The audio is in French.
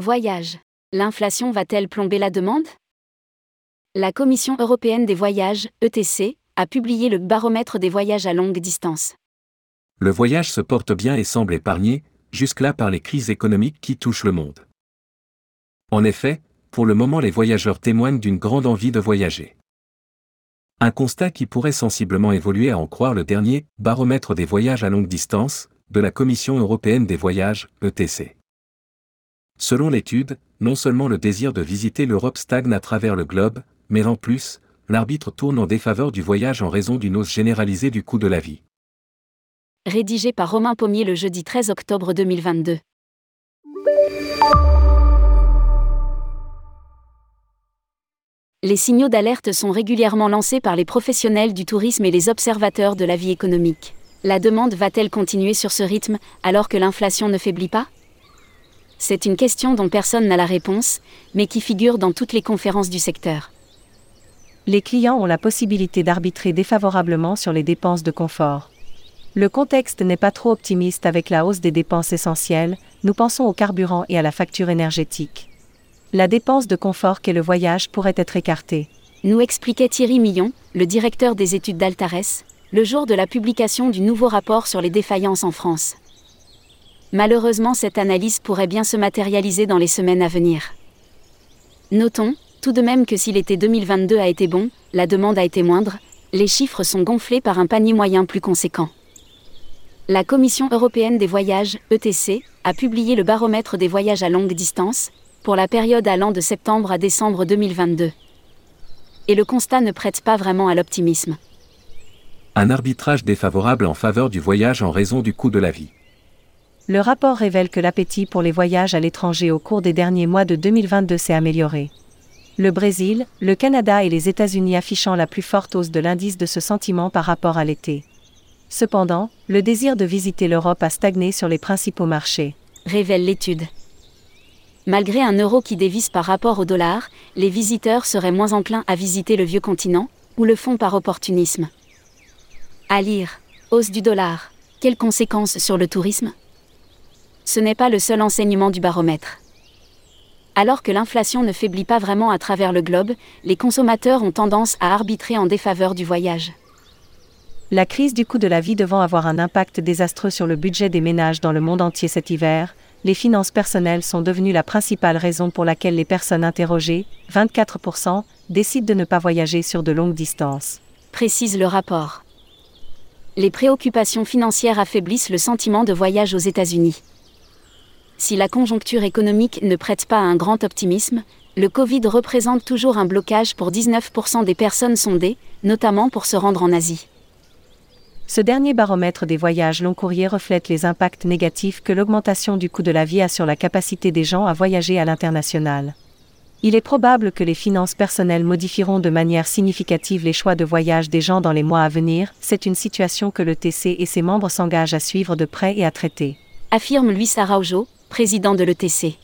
Voyage. L'inflation va-t-elle plomber la demande? La Commission européenne des voyages, ETC, a publié le baromètre des voyages à longue distance. Le voyage se porte bien et semble épargné, jusque-là par les crises économiques qui touchent le monde. En effet, pour le moment les voyageurs témoignent d'une grande envie de voyager. Un constat qui pourrait sensiblement évoluer à en croire le dernier baromètre des voyages à longue distance de la Commission européenne des voyages, ETC. Selon l'étude, non seulement le désir de visiter l'Europe stagne à travers le globe, mais en plus, l'arbitre tourne en défaveur du voyage en raison d'une hausse généralisée du coût de la vie. Rédigé par Romain Pommier le jeudi 13 octobre 2022. Les signaux d'alerte sont régulièrement lancés par les professionnels du tourisme et les observateurs de la vie économique. La demande va-t-elle continuer sur ce rythme alors que l'inflation ne faiblit pas? C'est une question dont personne n'a la réponse, mais qui figure dans toutes les conférences du secteur. Les clients ont la possibilité d'arbitrer défavorablement sur les dépenses de confort. Le contexte n'est pas trop optimiste avec la hausse des dépenses essentielles, nous pensons au carburant et à la facture énergétique la dépense de confort qu'est le voyage pourrait être écartée. Nous expliquait Thierry Millon, le directeur des études d'Altares, le jour de la publication du nouveau rapport sur les défaillances en France. Malheureusement, cette analyse pourrait bien se matérialiser dans les semaines à venir. Notons, tout de même que si l'été 2022 a été bon, la demande a été moindre, les chiffres sont gonflés par un panier moyen plus conséquent. La Commission européenne des voyages, ETC, a publié le baromètre des voyages à longue distance, pour la période allant de septembre à décembre 2022. Et le constat ne prête pas vraiment à l'optimisme. Un arbitrage défavorable en faveur du voyage en raison du coût de la vie. Le rapport révèle que l'appétit pour les voyages à l'étranger au cours des derniers mois de 2022 s'est amélioré. Le Brésil, le Canada et les États-Unis affichant la plus forte hausse de l'indice de ce sentiment par rapport à l'été. Cependant, le désir de visiter l'Europe a stagné sur les principaux marchés. Révèle l'étude. Malgré un euro qui dévisse par rapport au dollar, les visiteurs seraient moins enclins à visiter le vieux continent, ou le font par opportunisme. À lire. Hausse du dollar. Quelles conséquences sur le tourisme? Ce n'est pas le seul enseignement du baromètre. Alors que l'inflation ne faiblit pas vraiment à travers le globe, les consommateurs ont tendance à arbitrer en défaveur du voyage. La crise du coût de la vie devant avoir un impact désastreux sur le budget des ménages dans le monde entier cet hiver, les finances personnelles sont devenues la principale raison pour laquelle les personnes interrogées, 24%, décident de ne pas voyager sur de longues distances. Précise le rapport. Les préoccupations financières affaiblissent le sentiment de voyage aux États-Unis. Si la conjoncture économique ne prête pas à un grand optimisme, le Covid représente toujours un blocage pour 19% des personnes sondées, notamment pour se rendre en Asie. Ce dernier baromètre des voyages long courriers reflète les impacts négatifs que l'augmentation du coût de la vie a sur la capacité des gens à voyager à l'international. Il est probable que les finances personnelles modifieront de manière significative les choix de voyage des gens dans les mois à venir, c'est une situation que le TC et ses membres s'engagent à suivre de près et à traiter. Affirme Luis Araujo, président de l'ETC.